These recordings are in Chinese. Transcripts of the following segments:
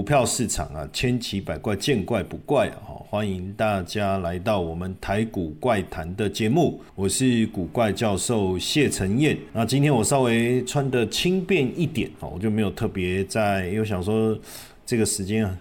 股票市场啊，千奇百怪，见怪不怪啊！欢迎大家来到我们台股怪谈的节目，我是古怪教授谢承彦。那今天我稍微穿的轻便一点啊，我就没有特别在，因为想说这个时间啊。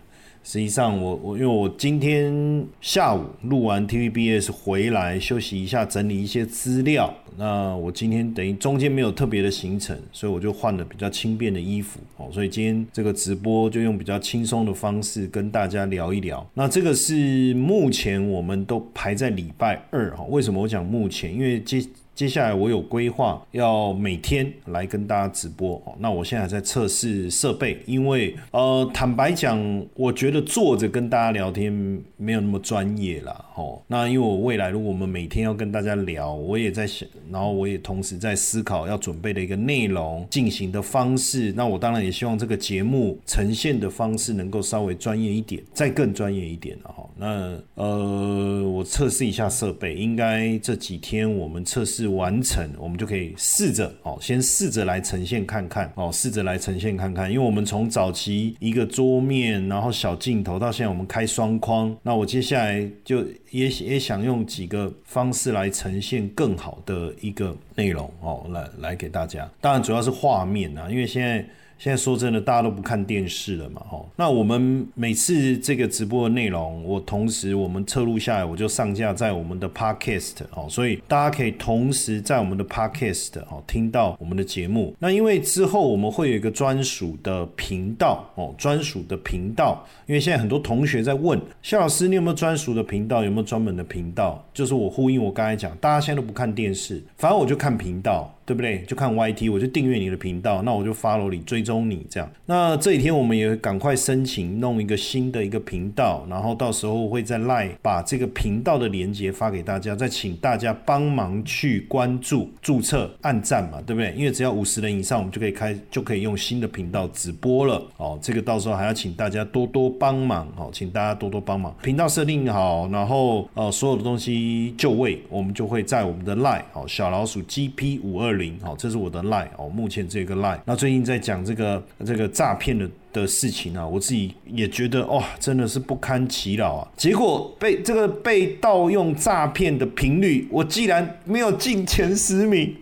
实际上，我我因为我今天下午录完 TVBS 回来休息一下，整理一些资料。那我今天等于中间没有特别的行程，所以我就换了比较轻便的衣服哦。所以今天这个直播就用比较轻松的方式跟大家聊一聊。那这个是目前我们都排在礼拜二哈。为什么我讲目前？因为接接下来我有规划要每天来跟大家直播哦。那我现在在测试设备，因为呃，坦白讲，我觉得坐着跟大家聊天没有那么专业啦。哦。那因为我未来如果我们每天要跟大家聊，我也在想，然后我也同时在思考要准备的一个内容进行的方式。那我当然也希望这个节目呈现的方式能够稍微专业一点，再更专业一点了哈。那呃，我测试一下设备，应该这几天我们测试。完成，我们就可以试着哦，先试着来呈现看看哦，试着来呈现看看。因为我们从早期一个桌面，然后小镜头，到现在我们开双框，那我接下来就也也想用几个方式来呈现更好的一个内容哦，来来给大家。当然主要是画面啊，因为现在。现在说真的，大家都不看电视了嘛，吼。那我们每次这个直播的内容，我同时我们测录下来，我就上架在我们的 Podcast 哦，所以大家可以同时在我们的 Podcast 哦听到我们的节目。那因为之后我们会有一个专属的频道哦，专属的频道。因为现在很多同学在问夏老师，你有没有专属的频道？有没有专门的频道？就是我呼应我刚才讲，大家现在都不看电视，反正我就看频道。对不对？就看 YT，我就订阅你的频道，那我就 follow 你，追踪你这样。那这几天我们也赶快申请弄一个新的一个频道，然后到时候会在 Line 把这个频道的连接发给大家，再请大家帮忙去关注、注册、按赞嘛，对不对？因为只要五十人以上，我们就可以开，就可以用新的频道直播了。哦，这个到时候还要请大家多多帮忙，哦，请大家多多帮忙。频道设定好，然后呃，所有的东西就位，我们就会在我们的 Line 哦，小老鼠 GP 五二。零好，这是我的 line 哦，目前这个 line。那最近在讲这个这个诈骗的的事情啊，我自己也觉得哇，真的是不堪其扰啊。结果被这个被盗用诈骗的频率，我既然没有进前十名，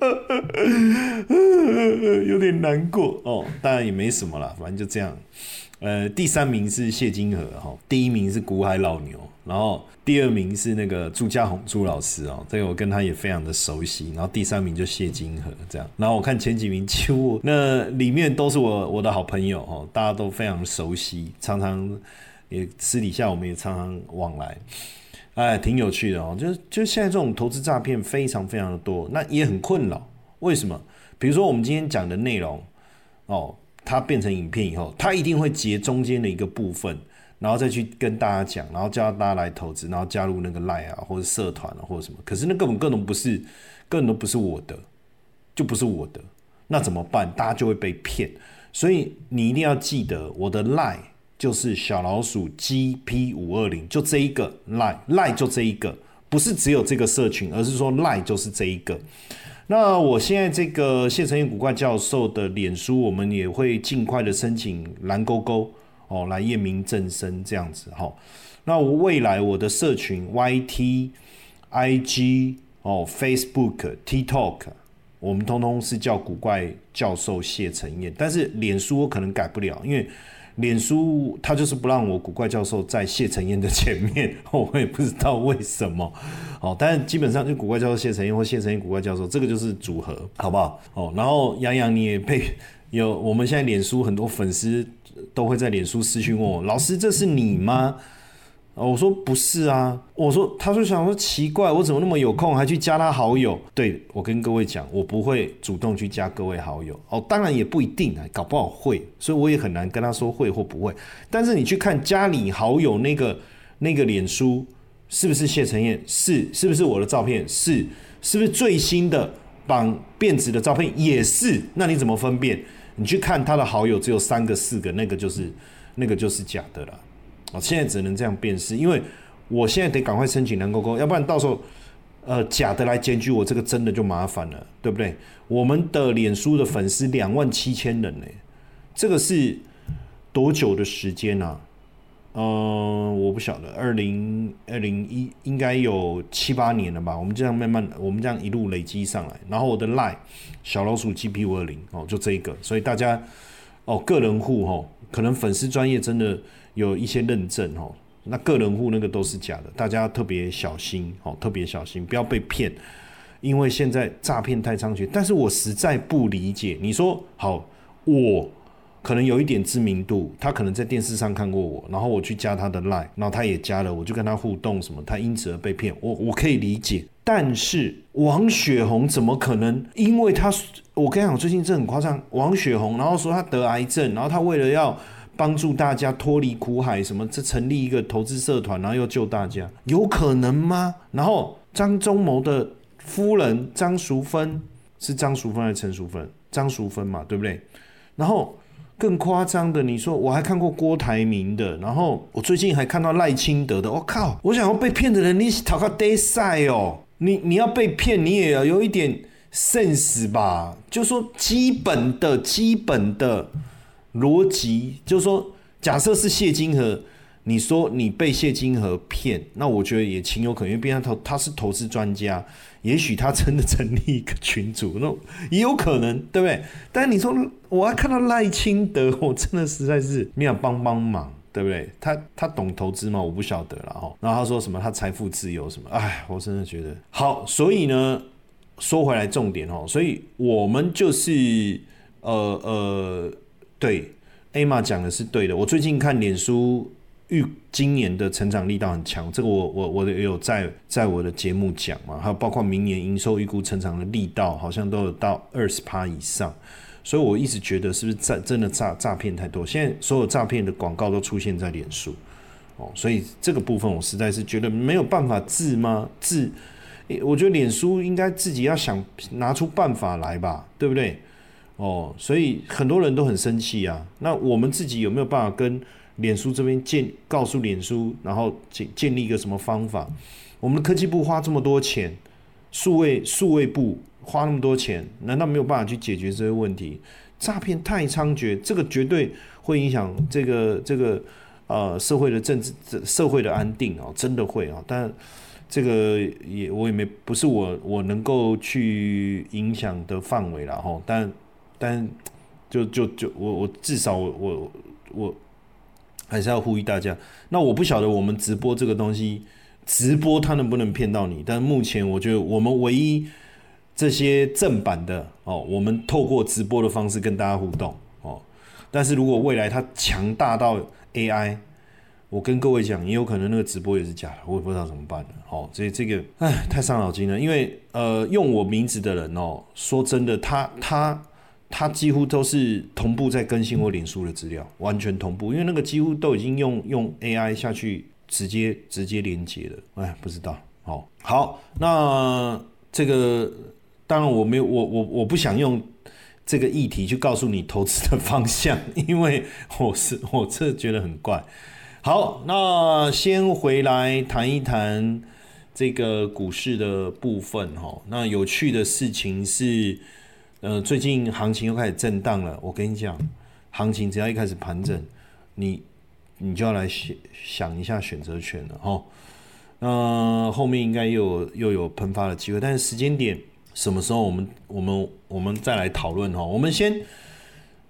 有点难过哦。当然也没什么了，反正就这样。呃，第三名是谢金河哈，第一名是古海老牛，然后第二名是那个朱家红朱老师哦，这个我跟他也非常的熟悉，然后第三名就谢金河这样，然后我看前几名几乎那里面都是我我的好朋友哦，大家都非常熟悉，常常也私底下我们也常常往来，哎，挺有趣的哦，就就现在这种投资诈骗非常非常的多，那也很困扰，为什么？比如说我们今天讲的内容哦。它变成影片以后，它一定会截中间的一个部分，然后再去跟大家讲，然后叫大家来投资，然后加入那个 lie 啊，或者社团啊，或者什么。可是那根本根本不是，根本都不是我的，就不是我的。那怎么办？大家就会被骗。所以你一定要记得，我的 lie 就是小老鼠 GP 五二零，就这一个 lie，lie 就这一个，不是只有这个社群，而是说 lie 就是这一个。那我现在这个谢承彦古怪教授的脸书，我们也会尽快的申请蓝勾勾哦，来验明正身这样子哈。那我未来我的社群 YT、IG 哦、Facebook、TikTok，我们通通是叫古怪教授谢承彦，但是脸书我可能改不了，因为。脸书他就是不让我古怪教授在谢承彦的前面，我也不知道为什么。哦，但基本上就古怪教授谢承彦或谢承彦古怪教授，这个就是组合，好不好？哦，然后杨洋你也配有，我们现在脸书很多粉丝都会在脸书私讯问我，老师这是你吗？我说不是啊，我说，他就想说奇怪，我怎么那么有空还去加他好友？对我跟各位讲，我不会主动去加各位好友哦，当然也不一定啊，搞不好会，所以我也很难跟他说会或不会。但是你去看加你好友那个那个脸书，是不是谢承彦？是，是不是我的照片？是，是不是最新的绑辫子的照片？也是。那你怎么分辨？你去看他的好友只有三个四个，那个就是那个就是假的了。哦，现在只能这样辨识，因为我现在得赶快申请蓝勾勾，要不然到时候呃假的来检举我，这个真的就麻烦了，对不对？我们的脸书的粉丝两万七千人呢，这个是多久的时间呢？嗯，我不晓得，二零二零一应该有七八年了吧。我们这样慢慢，我们这样一路累积上来。然后我的 line 小老鼠 G P 五二零哦，就这一个。所以大家哦，个人户哦，可能粉丝专业真的有一些认证哦。那个人户那个都是假的，大家特别小心哦，特别小心，不要被骗。因为现在诈骗太猖獗，但是我实在不理解。你说好，我。可能有一点知名度，他可能在电视上看过我，然后我去加他的 line，然后他也加了，我就跟他互动什么，他因此而被骗，我我可以理解。但是王雪红怎么可能？因为他，我跟你讲，最近这很夸张。王雪红，然后说他得癌症，然后他为了要帮助大家脱离苦海，什么这成立一个投资社团，然后又救大家，有可能吗？然后张忠谋的夫人张淑芬是张淑芬还是陈淑芬？张淑芬嘛，对不对？然后。更夸张的，你说我还看过郭台铭的，然后我最近还看到赖清德的。我靠！我想要被骗的人，你讨个 day 赛哦！你你要被骗，你也要有一点 sense 吧？就说基本的基本的逻辑，就是说假设是谢金河。你说你被谢金河骗，那我觉得也情有可原，因为毕竟投他是投资专家，也许他真的成立一个群主，那也有可能，对不对？但你说我要看到赖清德，我真的实在是没有帮帮忙，对不对？他他懂投资吗？我不晓得了哈。然后他说什么他财富自由什么，哎，我真的觉得好。所以呢，说回来重点哦，所以我们就是呃呃，对，Emma 讲的是对的。我最近看脸书。预今年的成长力道很强，这个我我我有在在我的节目讲嘛，还有包括明年营收预估成长的力道，好像都有到二十趴以上，所以我一直觉得是不是诈真的诈诈骗太多？现在所有诈骗的广告都出现在脸书哦，所以这个部分我实在是觉得没有办法治吗？治？我觉得脸书应该自己要想拿出办法来吧，对不对？哦，所以很多人都很生气啊，那我们自己有没有办法跟？脸书这边建告诉脸书，然后建建立一个什么方法？我们的科技部花这么多钱，数位数位部花那么多钱，难道没有办法去解决这些问题？诈骗太猖獗，这个绝对会影响这个这个呃社会的政治社会的安定哦，真的会啊！但这个也我也没不是我我能够去影响的范围了哈。但但就就就我我至少我我我。还是要呼吁大家。那我不晓得我们直播这个东西，直播它能不能骗到你？但目前我觉得我们唯一这些正版的哦，我们透过直播的方式跟大家互动哦。但是如果未来它强大到 AI，我跟各位讲，也有可能那个直播也是假的，我也不知道怎么办了。哦，所以这个唉，太伤脑筋了。因为呃，用我名字的人哦，说真的，他他。它几乎都是同步在更新我脸书的资料，完全同步，因为那个几乎都已经用用 AI 下去直接直接连接了。哎，不知道，好，好，那这个当然我没有，我我我不想用这个议题去告诉你投资的方向，因为我是 我这觉得很怪。好，那先回来谈一谈这个股市的部分哈。那有趣的事情是。呃，最近行情又开始震荡了。我跟你讲，行情只要一开始盘整，你你就要来想想一下选择权了哈。那后面应该又有又有喷发的机会，但是时间点什么时候？我们我们我们再来讨论哈。我们先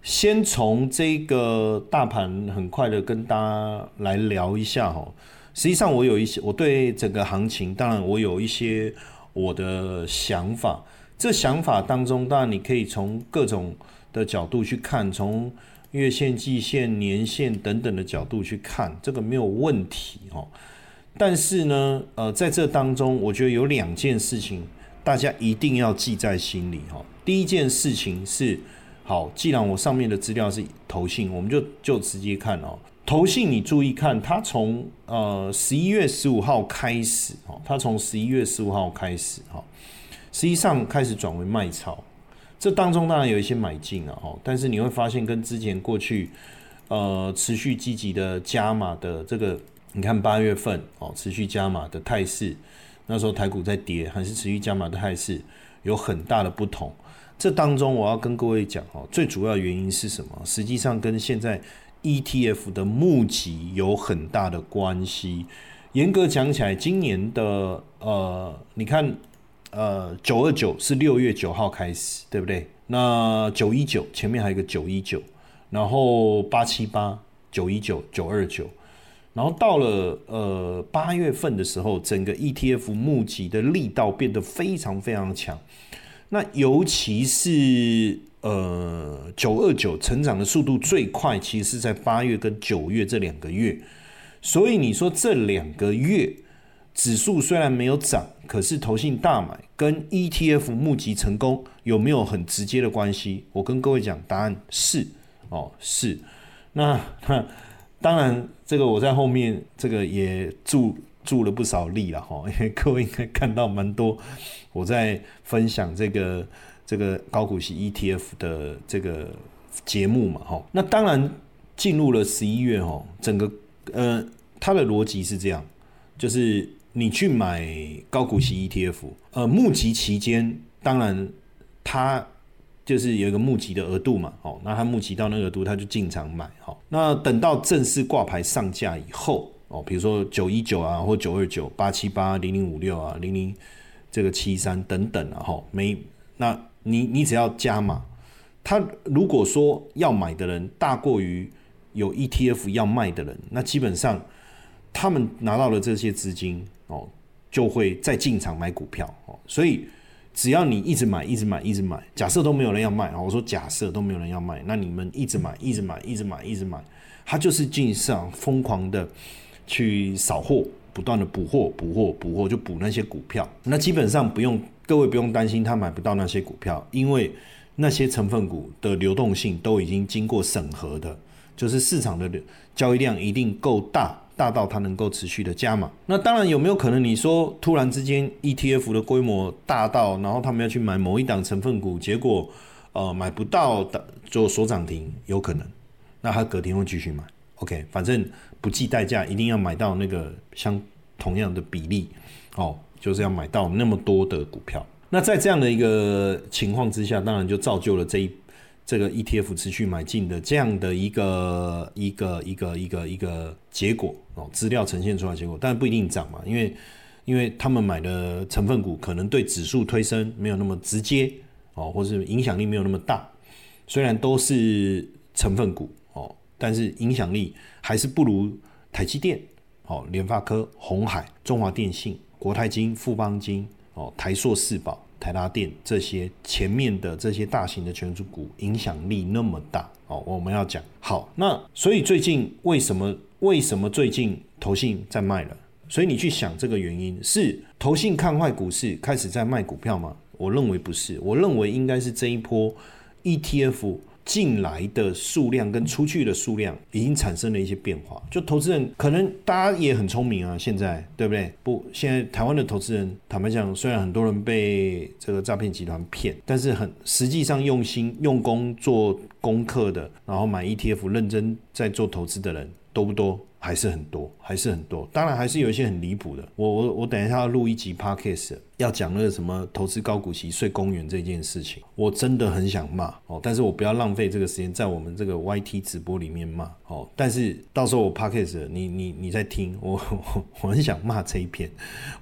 先从这个大盘很快的跟大家来聊一下哈。实际上我有一些我对整个行情，当然我有一些我的想法。这想法当中，当然你可以从各种的角度去看，从月线、季线、年线等等的角度去看，这个没有问题哦。但是呢，呃，在这当中，我觉得有两件事情大家一定要记在心里哈。第一件事情是，好，既然我上面的资料是投信，我们就就直接看哦。投信，你注意看，它从呃十一月十五号开始哦，它从十一月十五号开始哈。实际上开始转为卖超，这当中当然有一些买进了哦，但是你会发现跟之前过去呃持续积极的加码的这个，你看八月份哦持续加码的态势，那时候台股在跌，还是持续加码的态势有很大的不同。这当中我要跟各位讲哦，最主要原因是什么？实际上跟现在。ETF 的募集有很大的关系。严格讲起来，今年的呃，你看，呃，九二九是六月九号开始，对不对？那九一九前面还有一个九一九，然后八七八、九一九、九二九，然后到了呃八月份的时候，整个 ETF 募集的力道变得非常非常强。那尤其是呃九二九成长的速度最快，其实是在八月跟九月这两个月。所以你说这两个月指数虽然没有涨，可是投信大买跟 ETF 募集成功有没有很直接的关系？我跟各位讲，答案是哦是。那当然，这个我在后面这个也注注了不少力了哈，因为各位应该看到蛮多我在分享这个这个高股息 ETF 的这个节目嘛哈。那当然进入了十一月哦，整个呃。它的逻辑是这样，就是你去买高股息 ETF，呃，募集期间，当然它就是有一个募集的额度嘛，哦，那它募集到那个额度，它就进场买，好，那等到正式挂牌上架以后，哦，比如说九一九啊，或九二九、八七八、零零五六啊、零零这个七三等等啊，哈，没，那你你只要加码，他如果说要买的人大过于有 ETF 要卖的人，那基本上。他们拿到了这些资金哦，就会再进场买股票哦。所以只要你一直买，一直买，一直买，假设都没有人要卖啊，我说假设都没有人要卖，那你们一直买，一直买，一直买，一直买，他就是进上疯狂的去扫货，不断的补货，补货，补货，就补那些股票。那基本上不用各位不用担心他买不到那些股票，因为那些成分股的流动性都已经经过审核的，就是市场的交易量一定够大。大到它能够持续的加码，那当然有没有可能？你说突然之间 ETF 的规模大到，然后他们要去买某一档成分股，结果呃买不到的就锁涨停，有可能。那他隔天会继续买，OK，反正不计代价，一定要买到那个相同样的比例哦，就是要买到那么多的股票。那在这样的一个情况之下，当然就造就了这一。这个 ETF 持续买进的这样的一个一个一个一个一个结果哦，资料呈现出来结果，但不一定涨嘛，因为因为他们买的成分股可能对指数推升没有那么直接哦，或是影响力没有那么大。虽然都是成分股哦，但是影响力还是不如台积电哦、联发科、红海、中华电信、国泰金、富邦金哦、台硕四宝。台达电这些前面的这些大型的权重股影响力那么大哦，我们要讲好那所以最近为什么为什么最近投信在卖了？所以你去想这个原因是投信看坏股市开始在卖股票吗？我认为不是，我认为应该是这一波 ETF。进来的数量跟出去的数量已经产生了一些变化。就投资人可能大家也很聪明啊，现在对不对？不，现在台湾的投资人坦白讲，虽然很多人被这个诈骗集团骗，但是很实际上用心用功做功课的，然后买 ETF 认真在做投资的人多不多？还是很多，还是很多。当然，还是有一些很离谱的。我我我等一下要录一集 podcast，要讲那个什么投资高股息睡公园这件事情。我真的很想骂哦，但是我不要浪费这个时间在我们这个 YT 直播里面骂哦。但是到时候我 podcast，你你你在听我，我很想骂这一篇，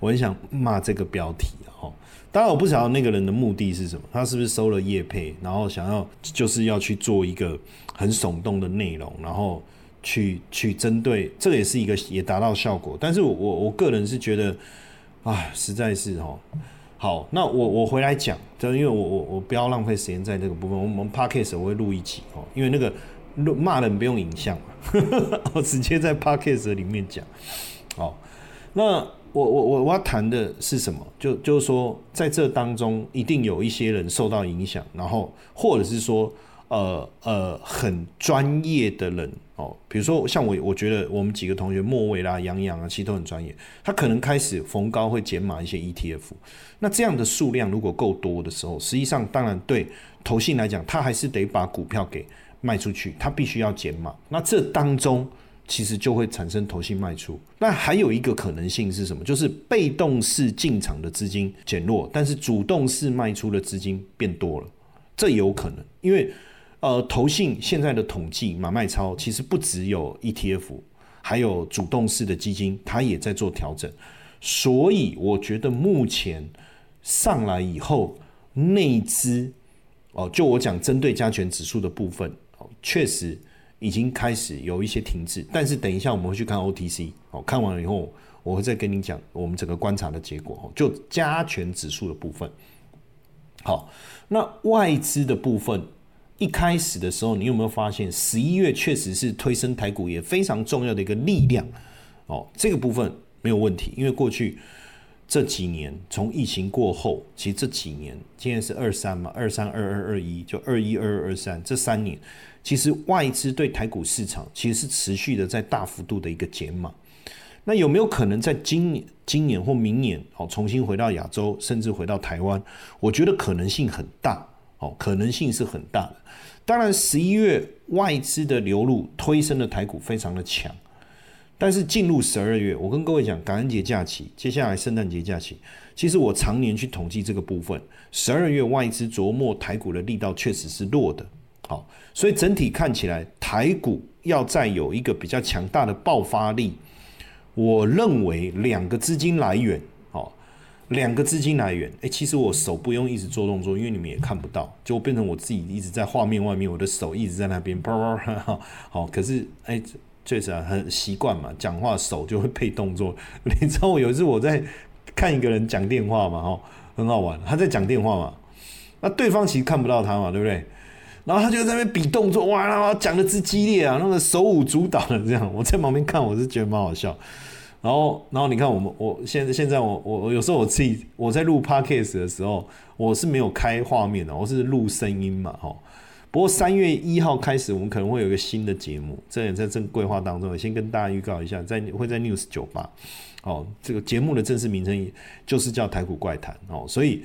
我很想骂这个标题哦。当然，我不晓得那个人的目的是什么，他是不是收了叶配，然后想要就是要去做一个很耸动的内容，然后。去去针对这个也是一个也达到效果，但是我我个人是觉得，啊，实在是哦，好，那我我回来讲，就因为我我我不要浪费时间在这个部分，我们 podcast 我会录一集哦，因为那个骂人不用影像嘛，我 直接在 podcast 里面讲，好，那我我我我要谈的是什么？就就是说，在这当中一定有一些人受到影响，然后或者是说。呃呃，很专业的人哦，比如说像我，我觉得我们几个同学莫伟啦、杨洋啊，其实都很专业。他可能开始逢高会减码一些 ETF，那这样的数量如果够多的时候，实际上当然对投信来讲，他还是得把股票给卖出去，他必须要减码。那这当中其实就会产生投信卖出。那还有一个可能性是什么？就是被动式进场的资金减弱，但是主动式卖出的资金变多了，这有可能，因为。呃，投信现在的统计买卖超其实不只有 ETF，还有主动式的基金，它也在做调整。所以我觉得目前上来以后，内资哦，就我讲针对加权指数的部分哦，确实已经开始有一些停滞。但是等一下我们会去看 OTC 哦，看完了以后我会再跟你讲我们整个观察的结果哦，就加权指数的部分。好，那外资的部分。一开始的时候，你有没有发现十一月确实是推升台股也非常重要的一个力量？哦，这个部分没有问题，因为过去这几年从疫情过后，其实这几年今年是二三嘛，二三二二二一，就二一二二二三这三年，其实外资对台股市场其实是持续的在大幅度的一个减码。那有没有可能在今年、今年或明年哦，重新回到亚洲，甚至回到台湾？我觉得可能性很大。哦，可能性是很大的。当然，十一月外资的流入推升了台股非常的强，但是进入十二月，我跟各位讲，感恩节假期，接下来圣诞节假期，其实我常年去统计这个部分，十二月外资琢磨台股的力道确实是弱的。好，所以整体看起来，台股要再有一个比较强大的爆发力，我认为两个资金来源。两个资金来源，哎，其实我手不用一直做动作，因为你们也看不到，就变成我自己一直在画面外面，我的手一直在那边，好，可是哎，确实啊，很习惯嘛，讲话手就会配动作。你知道我有一次我在看一个人讲电话嘛，哈，很好玩，他在讲电话嘛，那对方其实看不到他嘛，对不对？然后他就在那边比动作，哇，讲的之激烈啊，那个手舞足蹈的这样，我在旁边看，我是觉得蛮好笑。然后，然后你看，我们我现在现在我我有时候我自己我在录 podcast 的时候，我是没有开画面的，我是录声音嘛，哈。不过三月一号开始，我们可能会有一个新的节目，这也在正规划当中。先跟大家预告一下，在会在 News 酒吧，哦，这个节目的正式名称就是叫台股怪谈哦。所以，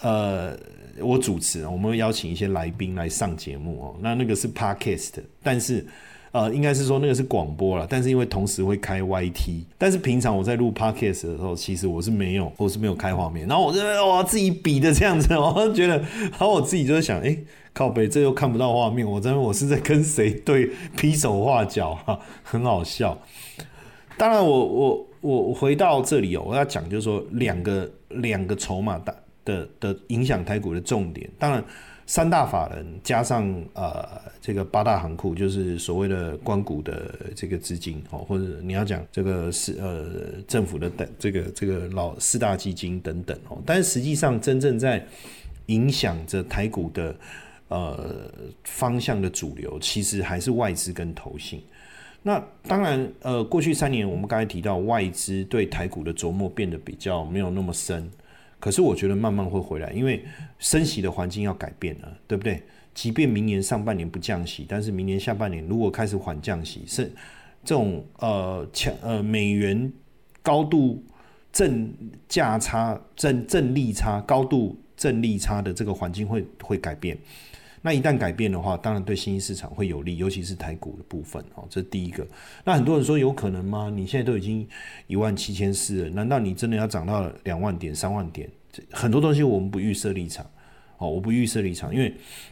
呃，我主持，我们会邀请一些来宾来上节目哦。那那个是 podcast，但是。呃，应该是说那个是广播了，但是因为同时会开 YT，但是平常我在录 Podcast 的时候，其实我是没有，我是没有开画面，然后我就我自己比的这样子，我就觉得，然后我自己就在想，哎，靠背这又看不到画面，我真的我是在跟谁对劈手画脚哈，很好笑。当然，我我我回到这里哦，我要讲就是说两个两个筹码的的的影响台股的重点，当然。三大法人加上呃这个八大行库，就是所谓的关谷的这个资金哦，或者你要讲这个是呃政府的等这个这个老四大基金等等哦，但是实际上真正在影响着台股的呃方向的主流，其实还是外资跟投信。那当然呃过去三年我们刚才提到外资对台股的琢磨变得比较没有那么深。可是我觉得慢慢会回来，因为升息的环境要改变了，对不对？即便明年上半年不降息，但是明年下半年如果开始缓降息，是这种呃强呃美元高度正价差正正利差高度正利差的这个环境会会改变。那一旦改变的话，当然对新兴市场会有利，尤其是台股的部分哦。这是第一个。那很多人说有可能吗？你现在都已经一万七千四了，难道你真的要涨到两万点、三万点？很多东西我们不预设立场哦，我不预设立场，因为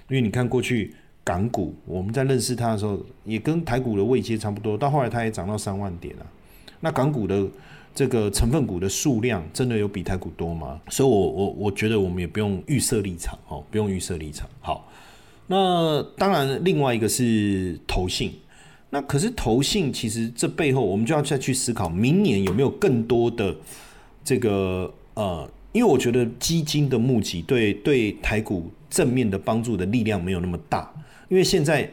因为你看过去港股，我们在认识它的时候，也跟台股的位阶差不多，到后来它也涨到三万点了。那港股的这个成分股的数量真的有比台股多吗？所以，我我我觉得我们也不用预设立场哦，不用预设立场。好。那当然，另外一个是投信。那可是投信，其实这背后我们就要再去思考，明年有没有更多的这个呃，因为我觉得基金的募集对对台股正面的帮助的力量没有那么大，因为现在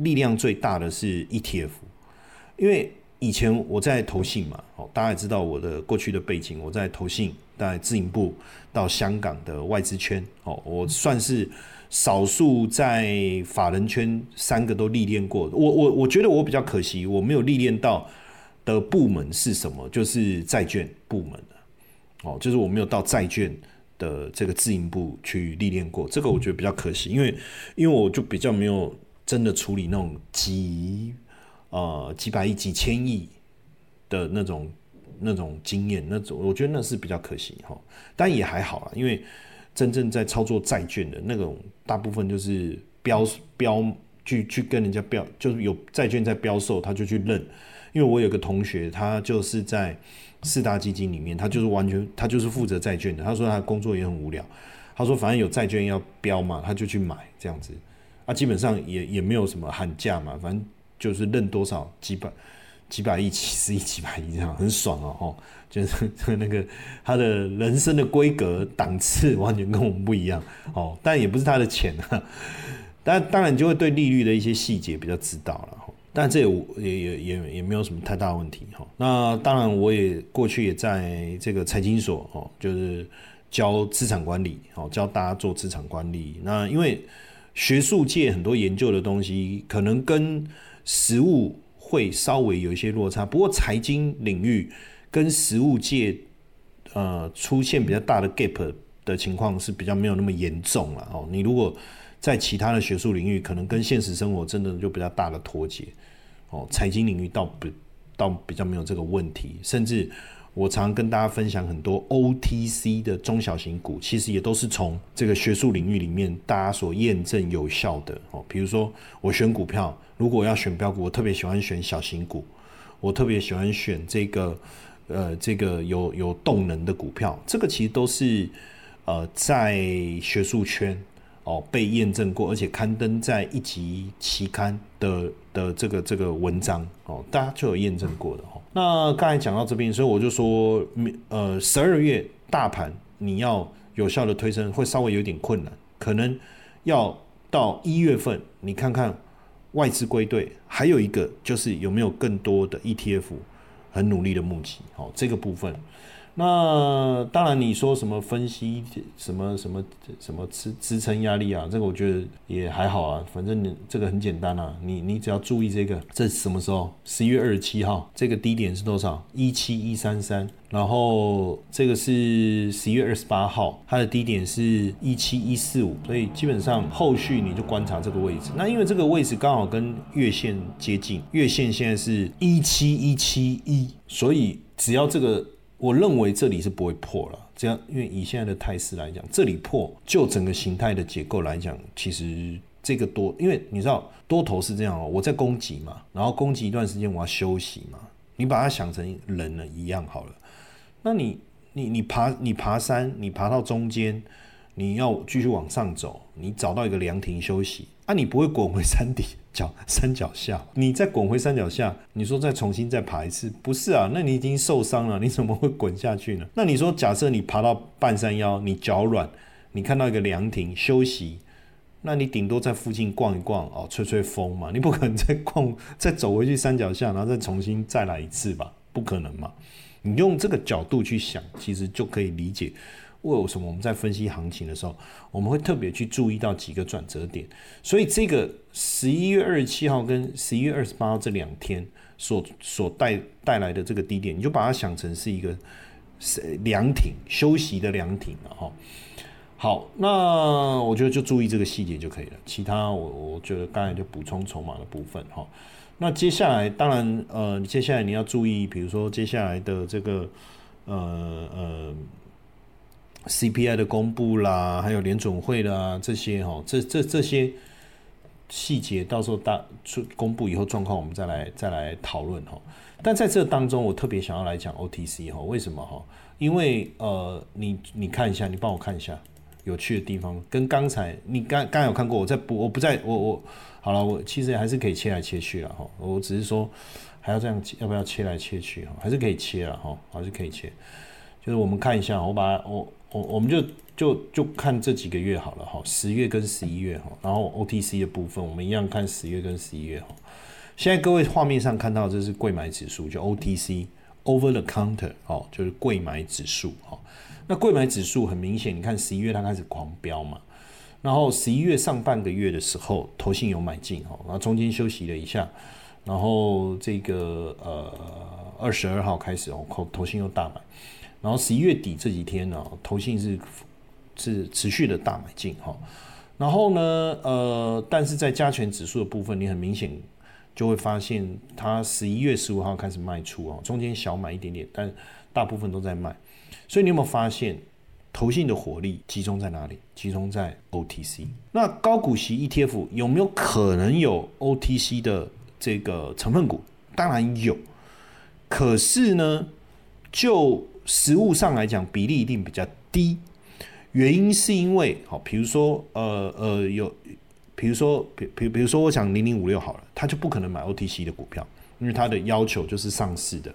力量最大的是 ETF。因为以前我在投信嘛，哦，大家也知道我的过去的背景，我在投信，在自营部到香港的外资圈，哦，我算是。少数在法人圈三个都历练过，我我我觉得我比较可惜，我没有历练到的部门是什么？就是债券部门，哦，就是我没有到债券的这个自营部去历练过，这个我觉得比较可惜，因为因为我就比较没有真的处理那种几呃几百亿、几千亿的那种那种经验，那种我觉得那是比较可惜哈，但也还好啦，因为。真正在操作债券的那种，大部分就是标标去去跟人家标，就是有债券在标售，他就去认。因为我有个同学，他就是在四大基金里面，他就是完全他就是负责债券的。他说他工作也很无聊，他说反正有债券要标嘛，他就去买这样子。啊，基本上也也没有什么喊价嘛，反正就是认多少几百几百亿、几十亿、几百亿这样，很爽哦吼。就是那个他的人生的规格档次完全跟我们不一样哦，但也不是他的钱啊，但当然就会对利率的一些细节比较知道了。但这也也也也也没有什么太大问题哈。那当然我也过去也在这个财经所哦，就是教资产管理哦，教大家做资产管理。那因为学术界很多研究的东西可能跟实物会稍微有一些落差，不过财经领域。跟实物界，呃，出现比较大的 gap 的情况是比较没有那么严重了哦。你如果在其他的学术领域，可能跟现实生活真的就比较大的脱节哦。财经领域倒不倒比较没有这个问题，甚至我常跟大家分享很多 OTC 的中小型股，其实也都是从这个学术领域里面大家所验证有效的哦。比如说我选股票，如果要选标股，我特别喜欢选小型股，我特别喜欢选这个。呃，这个有有动能的股票，这个其实都是呃在学术圈哦被验证过，而且刊登在一级期刊的的这个这个文章哦，大家就有验证过的哈。那刚才讲到这边，所以我就说，呃，十二月大盘你要有效的推升，会稍微有点困难，可能要到一月份，你看看外资归队，还有一个就是有没有更多的 ETF。很努力的募集，好这个部分。那当然，你说什么分析什么什么什么支支撑压力啊？这个我觉得也还好啊，反正你这个很简单啊。你你只要注意这个，这是什么时候？十一月二十七号，这个低点是多少？一七一三三。然后这个是十一月二十八号，它的低点是一七一四五。所以基本上后续你就观察这个位置。那因为这个位置刚好跟月线接近，月线现在是一七一七一，所以只要这个。我认为这里是不会破了，这样，因为以现在的态势来讲，这里破，就整个形态的结构来讲，其实这个多，因为你知道多头是这样哦，我在攻击嘛，然后攻击一段时间，我要休息嘛，你把它想成人了一样好了，那你你你爬你爬山，你爬到中间。你要继续往上走，你找到一个凉亭休息啊，你不会滚回山底脚 山脚下，你再滚回山脚下，你说再重新再爬一次，不是啊？那你已经受伤了，你怎么会滚下去呢？那你说假设你爬到半山腰，你脚软，你看到一个凉亭休息，那你顶多在附近逛一逛哦，吹吹风嘛，你不可能再逛再走回去山脚下，然后再重新再来一次吧？不可能嘛？你用这个角度去想，其实就可以理解。为什么我们在分析行情的时候，我们会特别去注意到几个转折点？所以这个十一月二十七号跟十一月二十八号这两天所所带带来的这个低点，你就把它想成是一个凉亭休息的凉亭了哈。好，那我觉得就注意这个细节就可以了。其他我我觉得刚才就补充筹码的部分哈。那接下来当然呃，接下来你要注意，比如说接下来的这个呃呃。CPI 的公布啦，还有联总会啦，这些哈，这这这些细节，到时候大出公布以后状况，我们再来再来讨论哈。但在这当中，我特别想要来讲 OTC 哈，为什么哈？因为呃，你你看一下，你帮我看一下有趣的地方，跟刚才你刚刚有看过，我在不我不在我我好了，我其实还是可以切来切去了哈。我只是说还要这样要不要切来切去哈？还是可以切了哈，还是可以切。就是我们看一下，我把我。我我们就就就看这几个月好了哈，十月跟十一月哈，然后 OTC 的部分我们一样看十月跟十一月哈。现在各位画面上看到这是贵买指数，就 OTC Over the Counter 哦，就是贵买指数哈。那贵买指数很明显，你看十一月它开始狂飙嘛，然后十一月上半个月的时候，投信有买进哈，然后中间休息了一下，然后这个呃二十二号开始哦，投投信又大买。然后十一月底这几天呢，投信是是持续的大买进哈。然后呢，呃，但是在加权指数的部分，你很明显就会发现，它十一月十五号开始卖出啊，中间小买一点点，但大部分都在卖。所以你有没有发现，投信的火力集中在哪里？集中在 OTC。那高股息 ETF 有没有可能有 OTC 的这个成分股？当然有，可是呢，就实物上来讲，比例一定比较低。原因是因为，好，比如说，呃呃，有，比如说，比比比如说，我想零零五六好了，他就不可能买 OTC 的股票，因为他的要求就是上市的。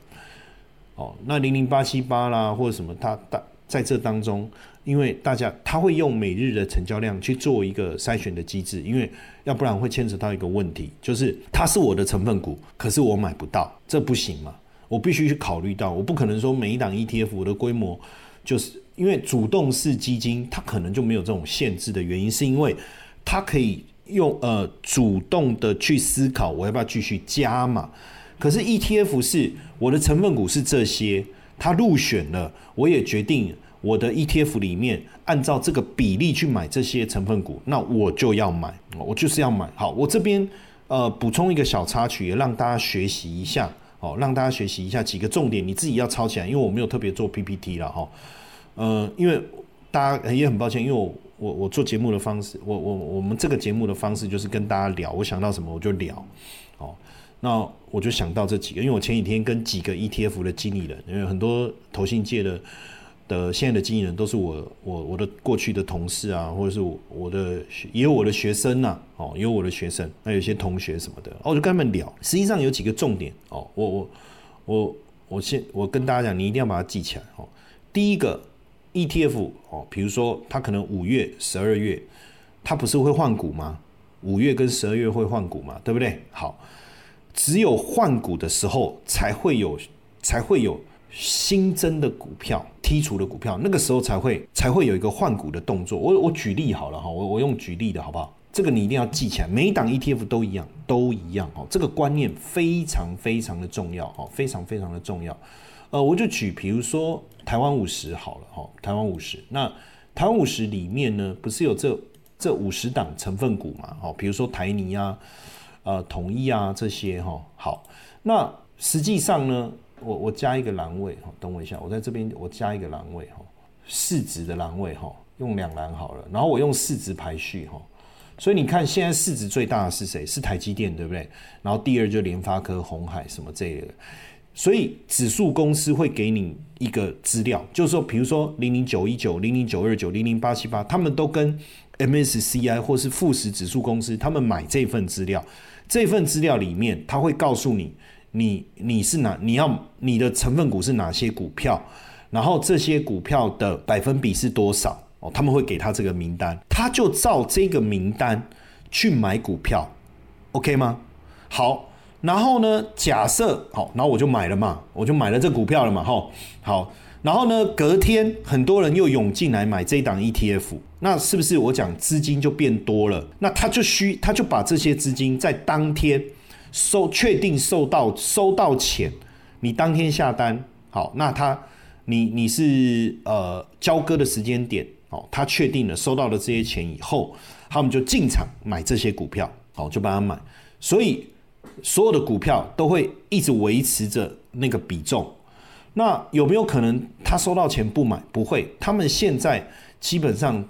哦，那零零八七八啦，或者什么，他大在这当中，因为大家他会用每日的成交量去做一个筛选的机制，因为要不然会牵扯到一个问题，就是它是我的成分股，可是我买不到，这不行嘛？我必须去考虑到，我不可能说每一档 ETF 我的规模，就是因为主动式基金它可能就没有这种限制的原因，是因为它可以用呃主动的去思考我要不要继续加嘛？可是 ETF 是我的成分股是这些，它入选了，我也决定我的 ETF 里面按照这个比例去买这些成分股，那我就要买，我就是要买。好，我这边呃补充一个小插曲，也让大家学习一下，哦，让大家学习一下几个重点，你自己要抄起来，因为我没有特别做 PPT 了哈，呃，因为大家也很抱歉，因为我我我做节目的方式，我我我们这个节目的方式就是跟大家聊，我想到什么我就聊，哦。那我就想到这几个，因为我前几天跟几个 ETF 的经理人，因为很多投信界的的现在的经纪人都是我我我的过去的同事啊，或者是我的也有我的学生呐，哦，也有我的学生，那有些同学什么的，哦，我就跟他们聊。实际上有几个重点哦，我我我我先我跟大家讲，你一定要把它记起来哦。第一个 ETF 哦，比如说它可能五月、十二月，它不是会换股吗？五月跟十二月会换股嘛，对不对？好。只有换股的时候，才会有才会有新增的股票，剔除的股票，那个时候才会才会有一个换股的动作。我我举例好了哈，我我用举例的好不好？这个你一定要记起来，每一档 ETF 都一样，都一样哦。这个观念非常非常的重要哦，非常非常的重要。呃，我就举比如说台湾五十好了哈，台湾五十，那台湾五十里面呢，不是有这这五十档成分股嘛？哦，比如说台泥啊。呃，统一啊，这些哈好，那实际上呢，我我加一个栏位哈，等我一下，我在这边我加一个栏位哈，市值的栏位哈，用两栏好了，然后我用市值排序哈，所以你看现在市值最大的是谁？是台积电对不对？然后第二就联发科、红海什么这类的，所以指数公司会给你一个资料，就是说，比如说零零九一九、零零九二九、零零八七八，他们都跟 MSCI 或是富时指数公司，他们买这份资料。这份资料里面，他会告诉你，你你是哪，你要你的成分股是哪些股票，然后这些股票的百分比是多少哦，他们会给他这个名单，他就照这个名单去买股票，OK 吗？好，然后呢，假设好，然后我就买了嘛，我就买了这股票了嘛，哈，好。然后呢，隔天很多人又涌进来买这一档 ETF，那是不是我讲资金就变多了？那他就需他就把这些资金在当天收，确定收到收到钱，你当天下单，好，那他你你是呃交割的时间点，哦，他确定了收到了这些钱以后，他们就进场买这些股票，好，就帮他买，所以所有的股票都会一直维持着那个比重。那有没有可能他收到钱不买？不会，他们现在基本上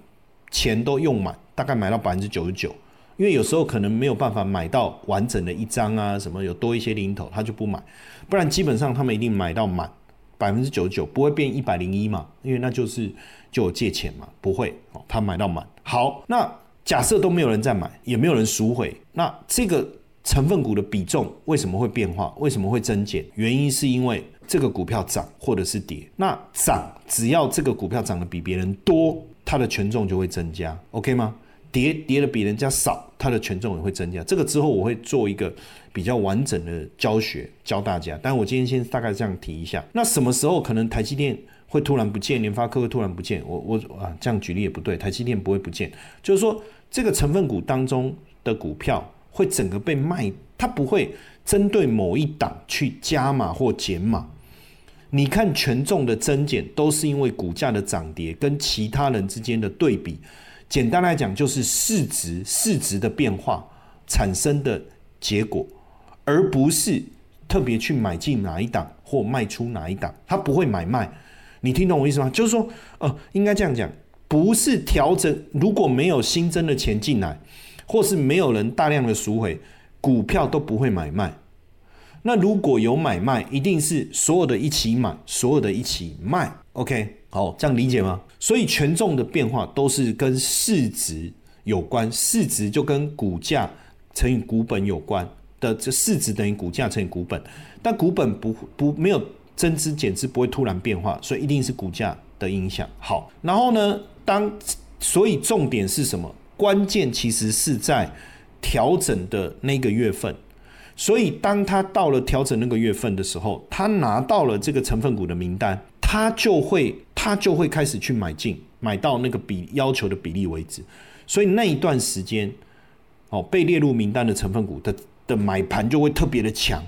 钱都用满，大概买到百分之九十九。因为有时候可能没有办法买到完整的一张啊，什么有多一些零头，他就不买。不然基本上他们一定买到满百分之九十九，不会变一百零一嘛？因为那就是就借钱嘛，不会哦，他买到满。好，那假设都没有人再买，也没有人赎回，那这个成分股的比重为什么会变化？为什么会增减？原因是因为。这个股票涨或者是跌，那涨只要这个股票涨得比别人多，它的权重就会增加，OK 吗？跌跌的比人家少，它的权重也会增加。这个之后我会做一个比较完整的教学教大家，但我今天先大概这样提一下。那什么时候可能台积电会突然不见，联发科会突然不见？我我啊这样举例也不对，台积电不会不见，就是说这个成分股当中的股票会整个被卖，它不会针对某一档去加码或减码。你看权重的增减，都是因为股价的涨跌跟其他人之间的对比。简单来讲，就是市值市值的变化产生的结果，而不是特别去买进哪一档或卖出哪一档。它不会买卖。你听懂我意思吗？就是说，呃，应该这样讲，不是调整，如果没有新增的钱进来，或是没有人大量的赎回，股票都不会买卖。那如果有买卖，一定是所有的一起买，所有的一起卖。OK，好，这样理解吗？所以权重的变化都是跟市值有关，市值就跟股价乘以股本有关的，这市值等于股价乘以股本，但股本不不没有增资减资不会突然变化，所以一定是股价的影响。好，然后呢，当所以重点是什么？关键其实是在调整的那个月份。所以，当他到了调整那个月份的时候，他拿到了这个成分股的名单，他就会他就会开始去买进，买到那个比要求的比例为止。所以那一段时间，哦，被列入名单的成分股的的买盘就会特别的强，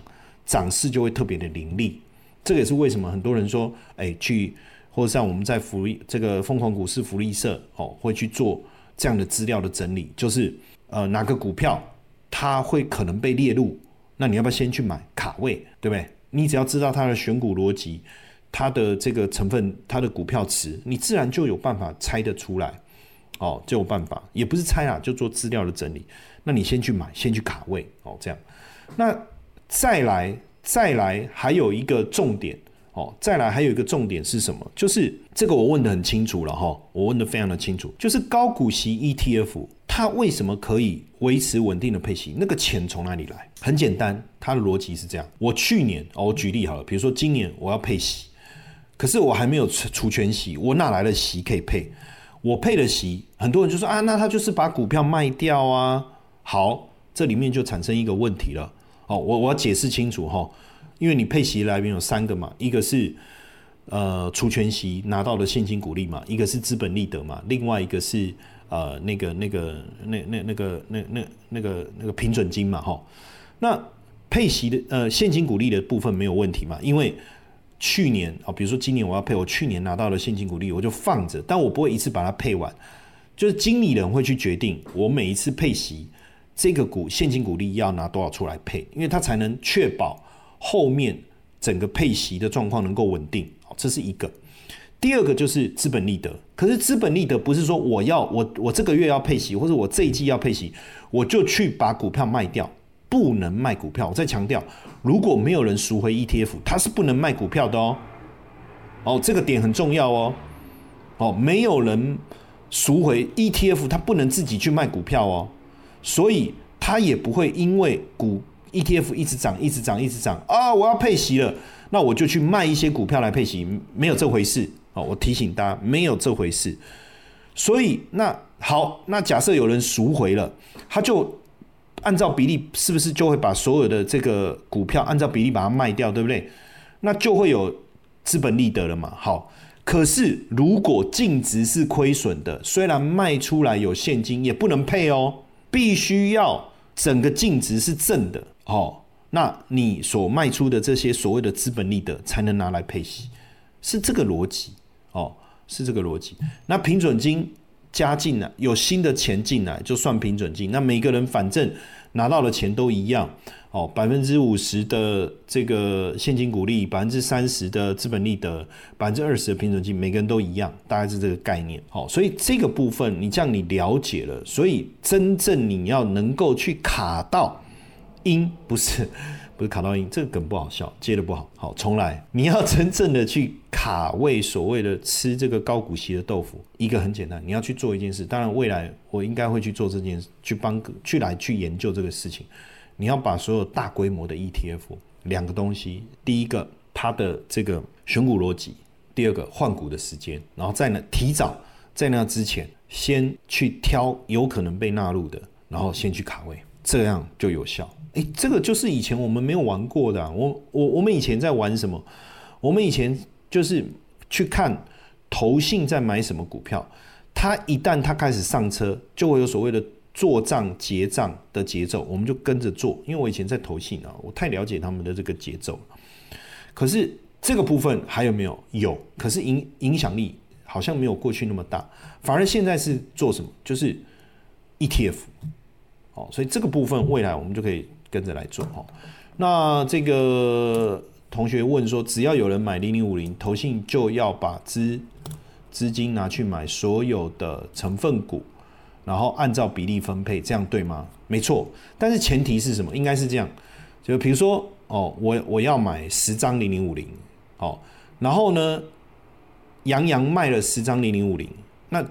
涨势就会特别的凌厉。这个也是为什么很多人说，哎，去或者像我们在福利这个疯狂股市福利社哦，会去做这样的资料的整理，就是呃哪个股票它会可能被列入。那你要不要先去买卡位，对不对？你只要知道它的选股逻辑，它的这个成分，它的股票池，你自然就有办法猜得出来，哦，就有办法，也不是猜啊，就做资料的整理。那你先去买，先去卡位，哦，这样。那再来，再来，还有一个重点，哦，再来还有一个重点是什么？就是这个我问的很清楚了哈，我问的非常的清楚，就是高股息 ETF。它为什么可以维持稳定的配息？那个钱从哪里来？很简单，它的逻辑是这样：我去年哦，我举例好了，比如说今年我要配息，可是我还没有除除全息，我哪来的息可以配？我配的息，很多人就说啊，那他就是把股票卖掉啊。好，这里面就产生一个问题了。哦，我我要解释清楚哈，因为你配息来源有三个嘛，一个是呃除权息拿到的现金股利嘛，一个是资本利得嘛，另外一个是。呃，那个、那个、那、那、那个、那、那、那个、那个平准金嘛，哈，那配息的呃现金股利的部分没有问题嘛？因为去年啊，比如说今年我要配，我去年拿到了现金股利，我就放着，但我不会一次把它配完，就是经理人会去决定我每一次配息这个股现金股利要拿多少出来配，因为他才能确保后面整个配息的状况能够稳定，这是一个。第二个就是资本利得，可是资本利得不是说我要我我这个月要配息，或者我这一季要配息，我就去把股票卖掉，不能卖股票。我再强调，如果没有人赎回 ETF，它是不能卖股票的哦。哦，这个点很重要哦。哦，没有人赎回 ETF，它不能自己去卖股票哦，所以它也不会因为股 ETF 一直涨、一直涨、一直涨啊，我要配息了，那我就去卖一些股票来配息，没有这回事。哦，我提醒大家，没有这回事。所以那好，那假设有人赎回了，他就按照比例，是不是就会把所有的这个股票按照比例把它卖掉，对不对？那就会有资本利得了嘛。好，可是如果净值是亏损的，虽然卖出来有现金，也不能配哦，必须要整个净值是正的哦。那你所卖出的这些所谓的资本利得，才能拿来配息，是这个逻辑。哦，是这个逻辑。那平准金加进来，有新的钱进来就算平准金。那每个人反正拿到的钱都一样。哦，百分之五十的这个现金股利，百分之三十的资本利得，百分之二十的平准金，每个人都一样，大概是这个概念。好，所以这个部分你这样你了解了，所以真正你要能够去卡到因，不是。不是卡到音，这个梗不好笑，接的不好。好，重来。你要真正的去卡位，所谓的吃这个高股息的豆腐，一个很简单，你要去做一件事。当然，未来我应该会去做这件事，去帮去来去研究这个事情。你要把所有大规模的 ETF 两个东西，第一个它的这个选股逻辑，第二个换股的时间，然后在那提早在那之前，先去挑有可能被纳入的，然后先去卡位，这样就有效。哎，这个就是以前我们没有玩过的。我我我们以前在玩什么？我们以前就是去看投信在买什么股票，它一旦它开始上车，就会有所谓的做账结账的节奏，我们就跟着做。因为我以前在投信啊，我太了解他们的这个节奏。可是这个部分还有没有？有，可是影影响力好像没有过去那么大。反而现在是做什么？就是 ETF。哦，所以这个部分未来我们就可以。跟着来做哈，那这个同学问说，只要有人买零零五零，投信就要把资资金拿去买所有的成分股，然后按照比例分配，这样对吗？没错，但是前提是什么？应该是这样，就比如说哦，我我要买十张零零五零，哦，然后呢，杨洋卖了十张零零五零，那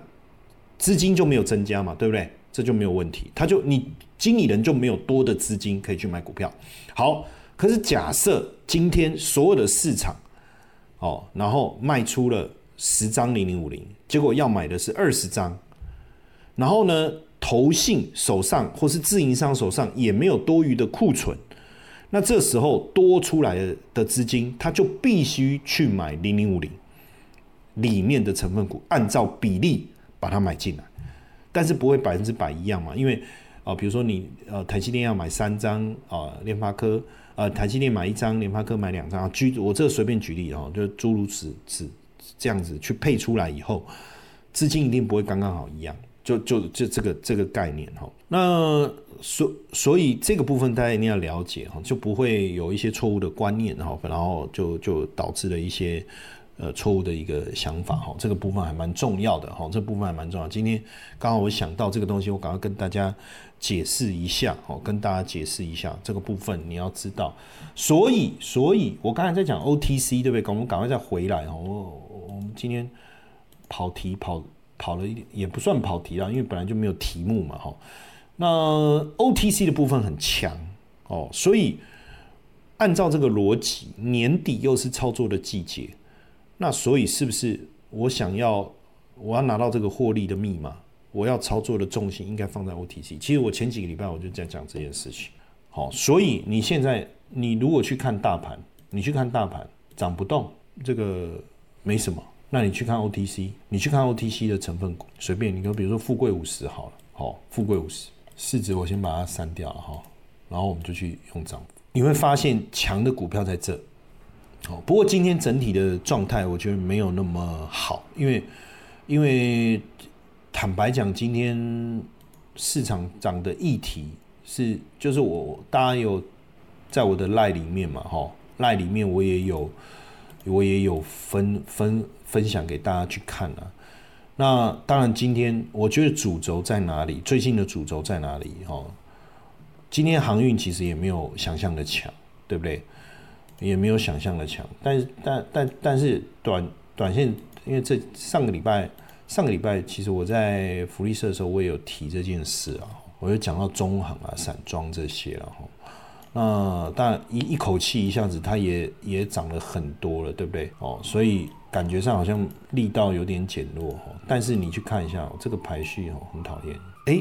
资金就没有增加嘛，对不对？这就没有问题，他就你经理人就没有多的资金可以去买股票。好，可是假设今天所有的市场，哦，然后卖出了十张零零五零，结果要买的是二十张，然后呢，投信手上或是自营商手上也没有多余的库存，那这时候多出来的资金，他就必须去买零零五零里面的成分股，按照比例把它买进来。但是不会百分之百一样嘛？因为啊，比如说你呃，台积电要买三张啊，联发科呃，台积电买一张，联发科买两张啊。举我这随便举例哦，就诸如此此这样子去配出来以后，资金一定不会刚刚好一样。就就就这个这个概念哈。那所所以这个部分大家一定要了解哈，就不会有一些错误的观念哈，然后就就导致了一些。呃，错误的一个想法哈，这个部分还蛮重要的哈，这部分还蛮重要。今天刚好我想到这个东西，我赶快跟大家解释一下哦，跟大家解释一下这个部分你要知道。所以，所以我刚才在讲 OTC 对不对？我们赶快再回来哦。我我们今天跑题跑跑了一点，也不算跑题啦，因为本来就没有题目嘛哈。那 OTC 的部分很强哦，所以按照这个逻辑，年底又是操作的季节。那所以是不是我想要我要拿到这个获利的密码，我要操作的重心应该放在 OTC？其实我前几个礼拜我就在讲这件事情。好，所以你现在你如果去看大盘，你去看大盘涨不动，这个没什么。那你去看 OTC，你去看 OTC 的成分股，随便你，比如说富贵五十好了，好，富贵五十市值我先把它删掉了哈，然后我们就去用涨幅，你会发现强的股票在这。哦，不过今天整体的状态，我觉得没有那么好，因为因为坦白讲，今天市场涨的议题是，就是我大家有在我的赖里面嘛，哈，赖里面我也有我也有分分分享给大家去看啊。那当然，今天我觉得主轴在哪里？最近的主轴在哪里？哈，今天航运其实也没有想象的强，对不对？也没有想象的强，但是但但但是短短线，因为这上个礼拜上个礼拜，其实我在福利社的时候，我也有提这件事啊，我就讲到中行啊、散装这些了哈。那但一一口气一下子，它也也涨了很多了，对不对？哦，所以感觉上好像力道有点减弱哈。但是你去看一下这个排序哦，很讨厌。哎，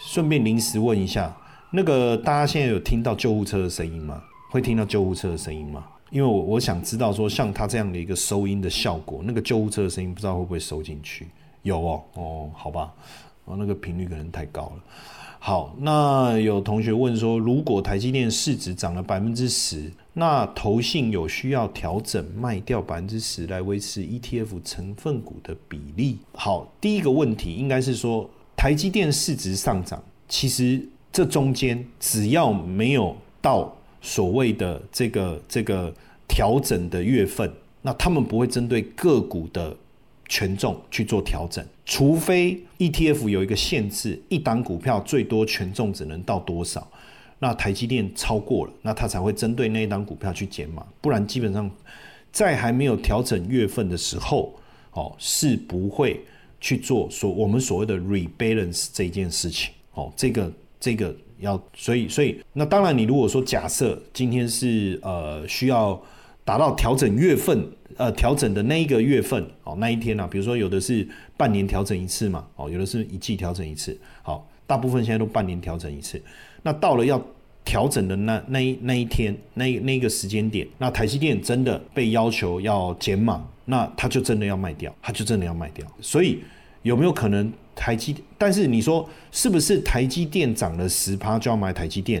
顺便临时问一下，那个大家现在有听到救护车的声音吗？会听到救护车的声音吗？因为我我想知道说，像它这样的一个收音的效果，那个救护车的声音不知道会不会收进去？有哦，哦，好吧，哦，那个频率可能太高了。好，那有同学问说，如果台积电市值涨了百分之十，那投信有需要调整卖掉百分之十来维持 ETF 成分股的比例？好，第一个问题应该是说，台积电市值上涨，其实这中间只要没有到。所谓的这个这个调整的月份，那他们不会针对个股的权重去做调整，除非 ETF 有一个限制，一档股票最多权重只能到多少，那台积电超过了，那它才会针对那一档股票去减码，不然基本上在还没有调整月份的时候，哦，是不会去做所我们所谓的 rebalance 这件事情，哦，这个这个。要，所以，所以，那当然，你如果说假设今天是呃需要达到调整月份，呃调整的那一个月份哦，那一天呢，比如说有的是半年调整一次嘛，哦，有的是一季调整一次，好，大部分现在都半年调整一次。那到了要调整的那那一那一天，那那个时间点，那台积电真的被要求要减码，那他就真的要卖掉，他就真的要卖掉。所以有没有可能？台积，但是你说是不是台积电涨了十趴就要买台积电？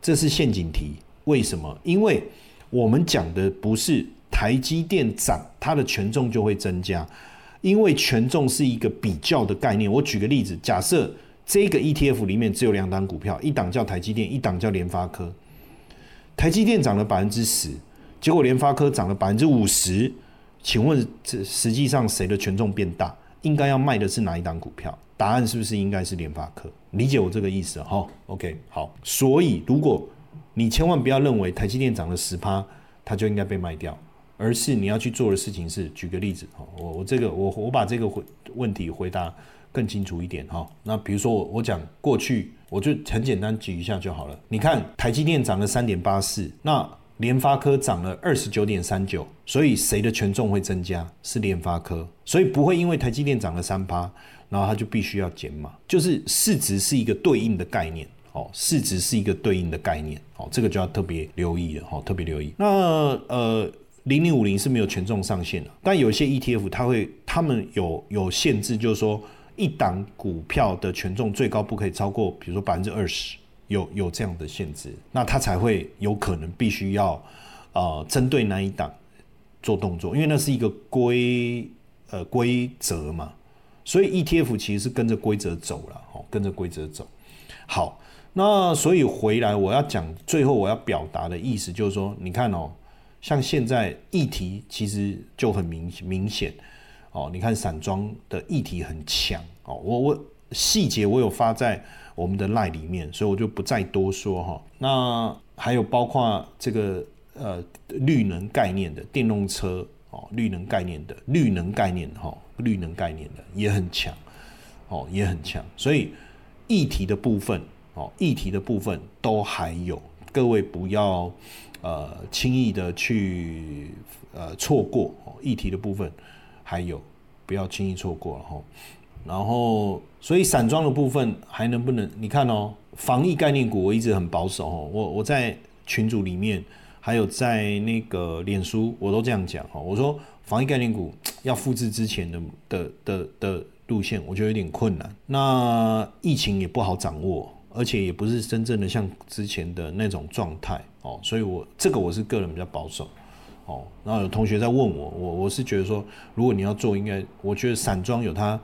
这是陷阱题。为什么？因为我们讲的不是台积电涨，它的权重就会增加。因为权重是一个比较的概念。我举个例子，假设这个 ETF 里面只有两档股票，一档叫台积电，一档叫联发科。台积电涨了百分之十，结果联发科涨了百分之五十，请问这实际上谁的权重变大？应该要卖的是哪一档股票？答案是不是应该是联发科？理解我这个意思哈？OK，好。所以如果你千万不要认为台积电涨了十趴，它就应该被卖掉，而是你要去做的事情是，举个例子哈，我我这个我我把这个回问题回答更清楚一点哈。那比如说我我讲过去，我就很简单举一下就好了。你看台积电涨了三点八四，那联发科涨了二十九点三九，所以谁的权重会增加？是联发科，所以不会因为台积电涨了三趴，然后它就必须要减码。就是市值是一个对应的概念，哦，市值是一个对应的概念，哦，这个就要特别留意了，哦，特别留意。那呃，零零五零是没有权重上限的，但有些 ETF 它会，他们有有限制，就是说一档股票的权重最高不可以超过，比如说百分之二十。有有这样的限制，那他才会有可能必须要，呃，针对那一档做动作，因为那是一个规呃规则嘛，所以 ETF 其实是跟着规则走了，哦，跟着规则走。好，那所以回来我要讲，最后我要表达的意思就是说，你看哦，像现在议题其实就很明明显，哦，你看散装的议题很强，哦，我我细节我有发在。我们的赖里面，所以我就不再多说哈。那还有包括这个呃绿能概念的电动车哦，绿能概念的绿能概念哈，绿能概念的也很强哦，也很强。所以议题的部分哦，议题的部分都还有，各位不要呃轻易的去呃错过哦，议题的部分还有不要轻易错过了哈。然后，所以散装的部分还能不能？你看哦，防疫概念股我一直很保守哦。我我在群组里面，还有在那个脸书，我都这样讲哦。我说防疫概念股要复制之前的的的的路线，我觉得有点困难。那疫情也不好掌握，而且也不是真正的像之前的那种状态哦。所以我这个我是个人比较保守哦。然后有同学在问我，我我是觉得说，如果你要做，应该我觉得散装有它。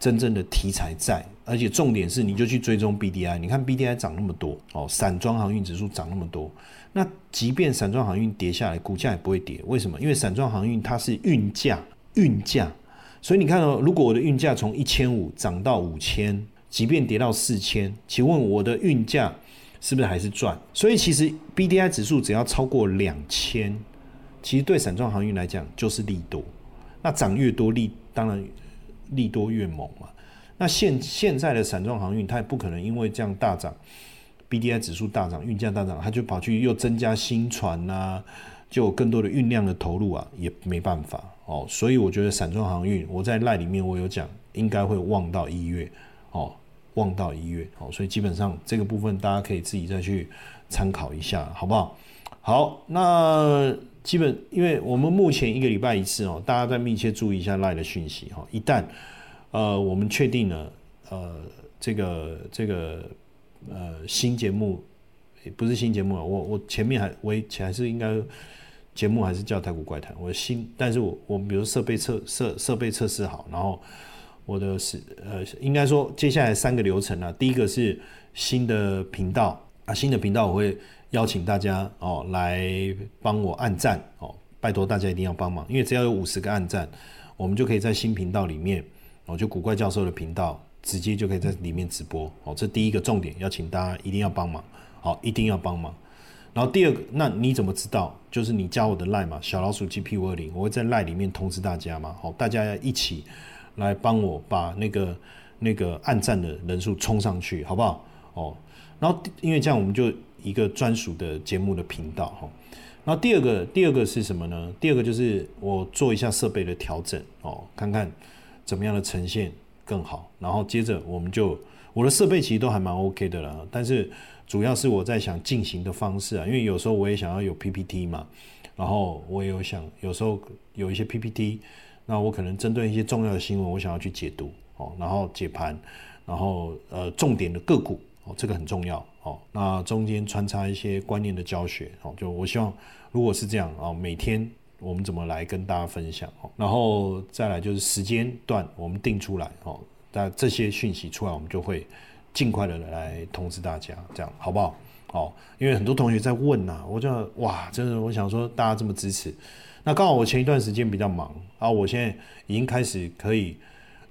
真正的题材在，而且重点是，你就去追踪 B D I，你看 B D I 涨那么多哦，散装航运指数涨那么多，那即便散装航运跌下来，股价也不会跌，为什么？因为散装航运它是运价，运价，所以你看哦，如果我的运价从一千五涨到五千，即便跌到四千，请问我的运价是不是还是赚？所以其实 B D I 指数只要超过两千，其实对散装航运来讲就是利多，那涨越多利，当然。利多越猛嘛，那现现在的散装航运，它也不可能因为这样大涨，B D I 指数大涨，运价大涨，它就跑去又增加新船呐，就有更多的运量的投入啊，也没办法哦。所以我觉得散装航运，我在赖里面我有讲，应该会旺到一月哦，旺到一月哦。所以基本上这个部分大家可以自己再去参考一下，好不好？好，那。基本，因为我们目前一个礼拜一次哦，大家在密切注意一下赖的讯息哈。一旦呃我们确定了呃这个这个呃新节目不是新节目啊，我我前面还我前还是应该节目还是叫太古怪谈。我新，但是我我比如设备测设设备测试好，然后我的是呃应该说接下来三个流程啊，第一个是新的频道新的频道我会。邀请大家哦来帮我按赞哦，拜托大家一定要帮忙，因为只要有五十个按赞，我们就可以在新频道里面哦，就古怪教授的频道，直接就可以在里面直播哦。这第一个重点，邀请大家一定要帮忙，好，一定要帮忙。然后第二个，那你怎么知道？就是你加我的赖嘛，小老鼠 GP 五二零，我会在赖里面通知大家嘛，好，大家一起来帮我把那个那个按赞的人数冲上去，好不好？哦，然后因为这样我们就。一个专属的节目的频道哈，然后第二个第二个是什么呢？第二个就是我做一下设备的调整哦，看看怎么样的呈现更好。然后接着我们就我的设备其实都还蛮 OK 的了，但是主要是我在想进行的方式啊，因为有时候我也想要有 PPT 嘛，然后我也有想有时候有一些 PPT，那我可能针对一些重要的新闻，我想要去解读哦，然后解盘，然后呃重点的个股哦，这个很重要。哦，那中间穿插一些观念的教学，哦，就我希望如果是这样啊，每天我们怎么来跟大家分享，哦，然后再来就是时间段我们定出来，哦，那这些讯息出来，我们就会尽快的来通知大家，这样好不好？哦，因为很多同学在问呐，我就哇，真的我想说大家这么支持，那刚好我前一段时间比较忙啊，我现在已经开始可以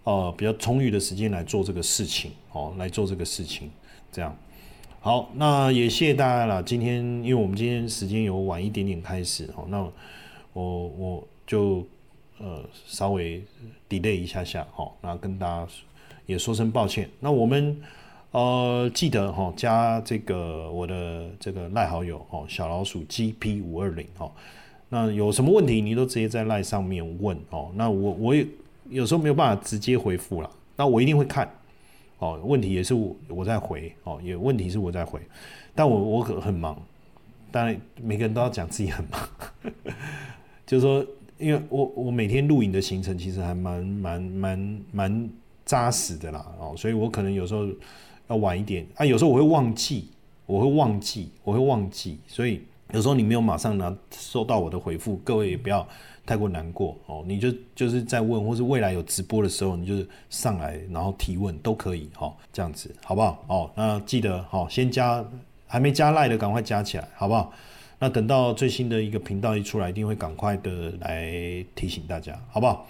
呃比较充裕的时间来做这个事情哦，来做这个事情，这样好，那也谢谢大家了。今天因为我们今天时间有晚一点点开始哦，那我我就呃稍微 delay 一下下哈，那跟大家也说声抱歉。那我们。呃，记得哈，加这个我的这个赖好友哦，小老鼠 GP 五二零哦。那有什么问题，你都直接在赖上面问哦。那我我也有时候没有办法直接回复了，那我一定会看哦。问题也是我我在回哦，也问题是我在回，但我我可很忙，当然每个人都要讲自己很忙，就是说，因为我我每天录影的行程其实还蛮蛮蛮蛮扎实的啦哦，所以我可能有时候。要晚一点啊，有时候我会忘记，我会忘记，我会忘记，所以有时候你没有马上拿收到我的回复，各位也不要太过难过哦。你就就是在问，或是未来有直播的时候，你就是上来然后提问都可以哈，这样子好不好？哦，那记得好，先加还没加赖的赶快加起来，好不好？那等到最新的一个频道一出来，一定会赶快的来提醒大家，好不好？